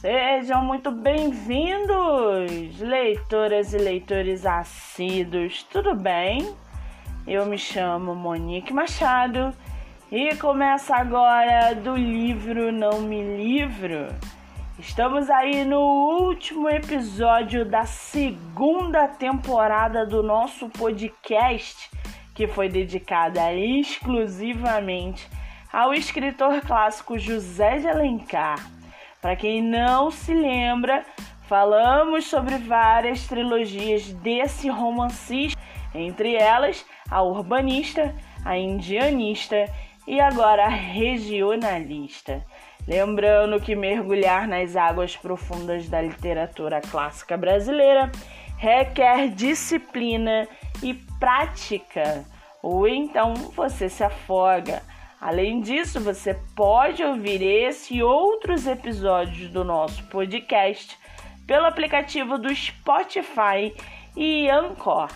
Sejam muito bem-vindos, leitoras e leitores assíduos, tudo bem? Eu me chamo Monique Machado e começa agora do livro Não Me Livro. Estamos aí no último episódio da segunda temporada do nosso podcast, que foi dedicada exclusivamente ao escritor clássico José de Alencar. Para quem não se lembra, falamos sobre várias trilogias desse romancista, entre elas a urbanista, a indianista e agora a regionalista. Lembrando que mergulhar nas águas profundas da literatura clássica brasileira requer disciplina e prática, ou então você se afoga. Além disso, você pode ouvir esse e outros episódios do nosso podcast pelo aplicativo do Spotify e Anchor.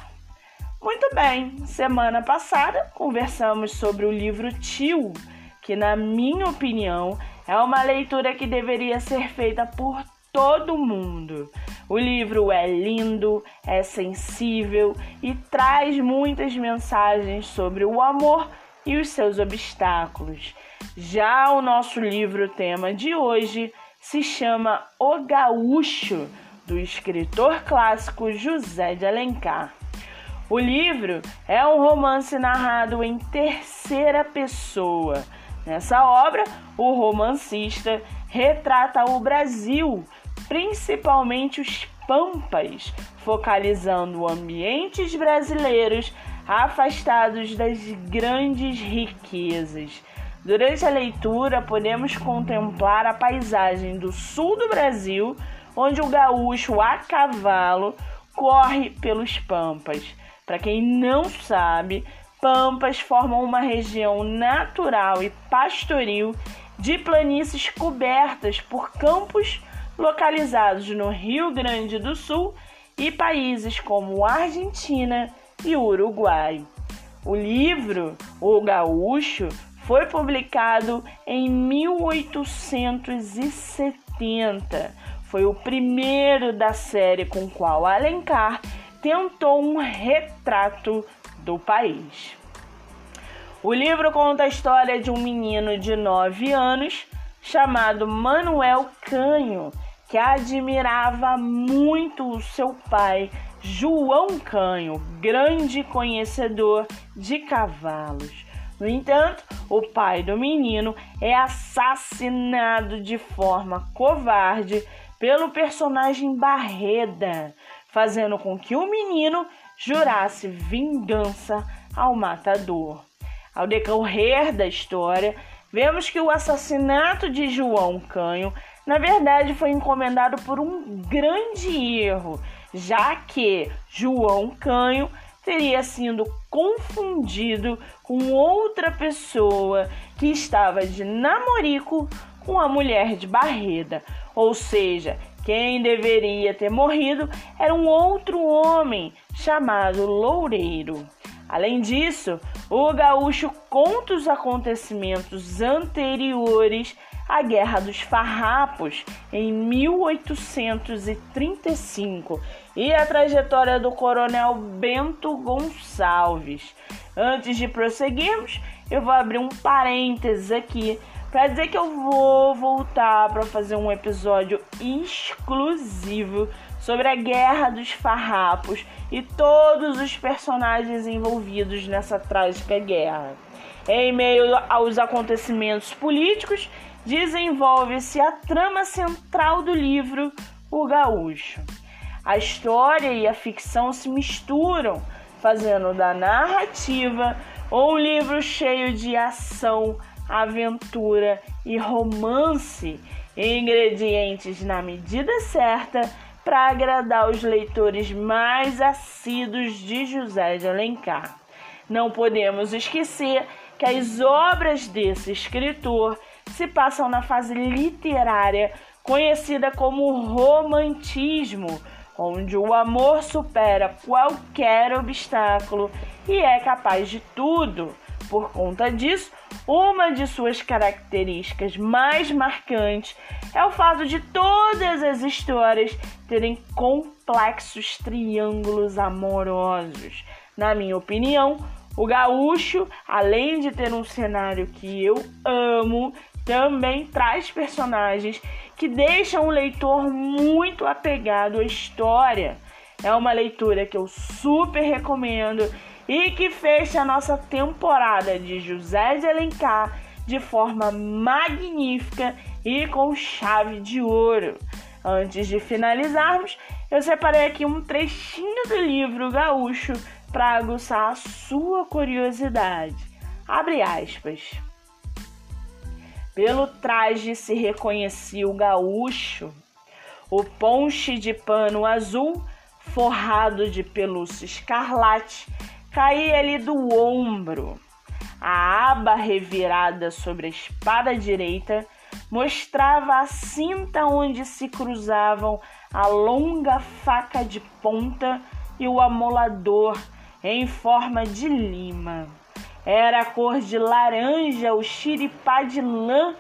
Muito bem, semana passada conversamos sobre o livro Tio, que, na minha opinião, é uma leitura que deveria ser feita por todo mundo. O livro é lindo, é sensível e traz muitas mensagens sobre o amor e os seus obstáculos. Já o nosso livro tema de hoje se chama O Gaúcho, do escritor clássico José de Alencar. O livro é um romance narrado em terceira pessoa. Nessa obra, o romancista retrata o Brasil, principalmente os Pampas, focalizando ambientes brasileiros afastados das grandes riquezas. Durante a leitura, podemos contemplar a paisagem do sul do Brasil, onde o gaúcho a cavalo corre pelos pampas. Para quem não sabe, pampas formam uma região natural e pastoril de planícies cobertas por campos localizados no Rio Grande do Sul e países como Argentina e Uruguai. O livro O Gaúcho foi publicado em 1870. Foi o primeiro da série com qual Alencar tentou um retrato do país. O livro conta a história de um menino de 9 anos chamado Manuel Canho, que admirava muito o seu pai João Canho, grande conhecedor de cavalos. No entanto, o pai do menino é assassinado de forma covarde pelo personagem Barreda, fazendo com que o menino jurasse vingança ao matador. Ao decorrer da história, vemos que o assassinato de João Canho, na verdade, foi encomendado por um grande erro já que João Canho teria sido confundido com outra pessoa que estava de namorico com a mulher de Barreda, ou seja, quem deveria ter morrido era um outro homem chamado Loureiro. Além disso, o gaúcho conta os acontecimentos anteriores à Guerra dos Farrapos em 1835 e a trajetória do coronel Bento Gonçalves. Antes de prosseguirmos, eu vou abrir um parênteses aqui para dizer que eu vou voltar para fazer um episódio exclusivo sobre a Guerra dos Farrapos e todos os personagens envolvidos nessa trágica guerra. Em meio aos acontecimentos políticos, desenvolve-se a trama central do livro O Gaúcho. A história e a ficção se misturam, fazendo da narrativa um livro cheio de ação, aventura e romance, ingredientes na medida certa para agradar os leitores mais assíduos de José de Alencar. Não podemos esquecer que as obras desse escritor se passam na fase literária conhecida como romantismo onde o amor supera qualquer obstáculo e é capaz de tudo. Por conta disso, uma de suas características mais marcantes é o fato de todas as histórias terem complexos triângulos amorosos. Na minha opinião, o gaúcho, além de ter um cenário que eu amo, também traz personagens que deixam o leitor muito apegado à história. É uma leitura que eu super recomendo e que fecha a nossa temporada de José de Alencar de forma magnífica e com chave de ouro. Antes de finalizarmos, eu separei aqui um trechinho do livro Gaúcho para aguçar a sua curiosidade. Abre aspas. Pelo traje se reconhecia o gaúcho, o ponche de pano azul forrado de pelúcia escarlate caía-lhe do ombro. A aba revirada sobre a espada direita mostrava a cinta onde se cruzavam a longa faca de ponta e o amolador em forma de lima. Era cor de laranja o xiripá de lã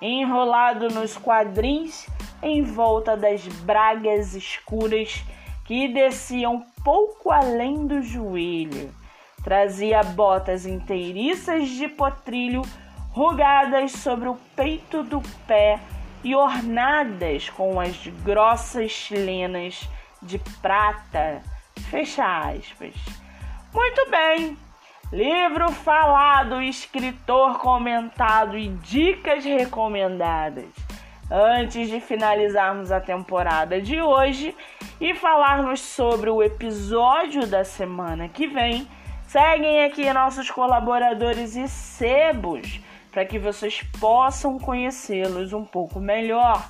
enrolado nos quadrins em volta das bragas escuras que desciam pouco além do joelho. Trazia botas inteiriças de potrilho rugadas sobre o peito do pé e ornadas com as grossas chilenas de prata. Fecha aspas. Muito bem. Livro falado, escritor comentado e dicas recomendadas. Antes de finalizarmos a temporada de hoje e falarmos sobre o episódio da semana que vem, seguem aqui nossos colaboradores e sebos para que vocês possam conhecê-los um pouco melhor.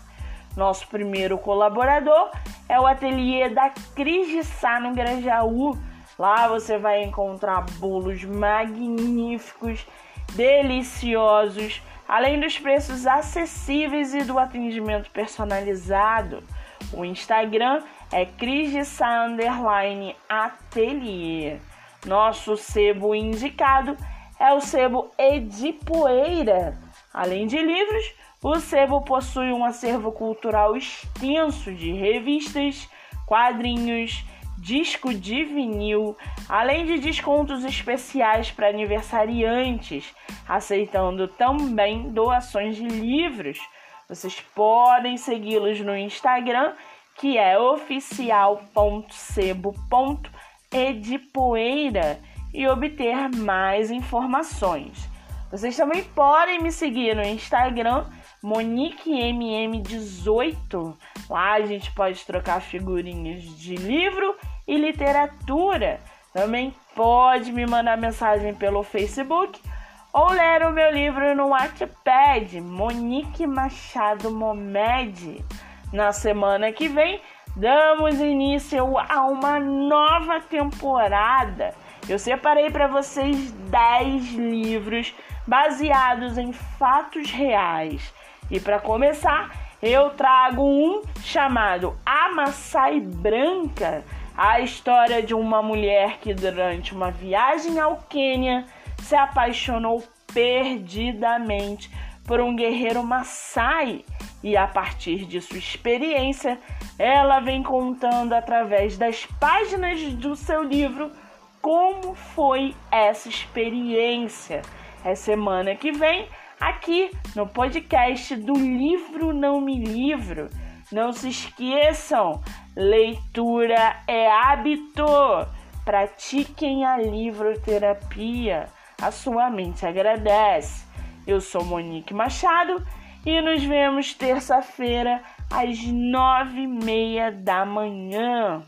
Nosso primeiro colaborador é o ateliê da Cris de Sá no Grajaú. Lá você vai encontrar bolos magníficos, deliciosos, além dos preços acessíveis e do atendimento personalizado. O Instagram é Sá Ateliê. Nosso sebo indicado é o sebo Edipoeira. Além de livros, o sebo possui um acervo cultural extenso de revistas, quadrinhos, disco de vinil, além de descontos especiais para aniversariantes, aceitando também doações de livros. Vocês podem segui-los no Instagram, que é oficial.sebo.edipoeira e obter mais informações. Vocês também podem me seguir no Instagram MoniqueMM18. Lá a gente pode trocar figurinhas de livro e literatura. Também pode me mandar mensagem pelo Facebook ou ler o meu livro no Wattpad, Monique Machado Momed. Na semana que vem, damos início a uma nova temporada eu separei para vocês 10 livros baseados em fatos reais. E para começar, eu trago um chamado A Maçai Branca, a história de uma mulher que durante uma viagem ao Quênia se apaixonou perdidamente por um guerreiro Maasai e a partir de sua experiência, ela vem contando através das páginas do seu livro como foi essa experiência. É semana que vem, aqui no podcast do Livro Não Me Livro. Não se esqueçam, leitura é hábito. Pratiquem a livroterapia. A sua mente agradece. Eu sou Monique Machado e nos vemos terça-feira às nove e meia da manhã.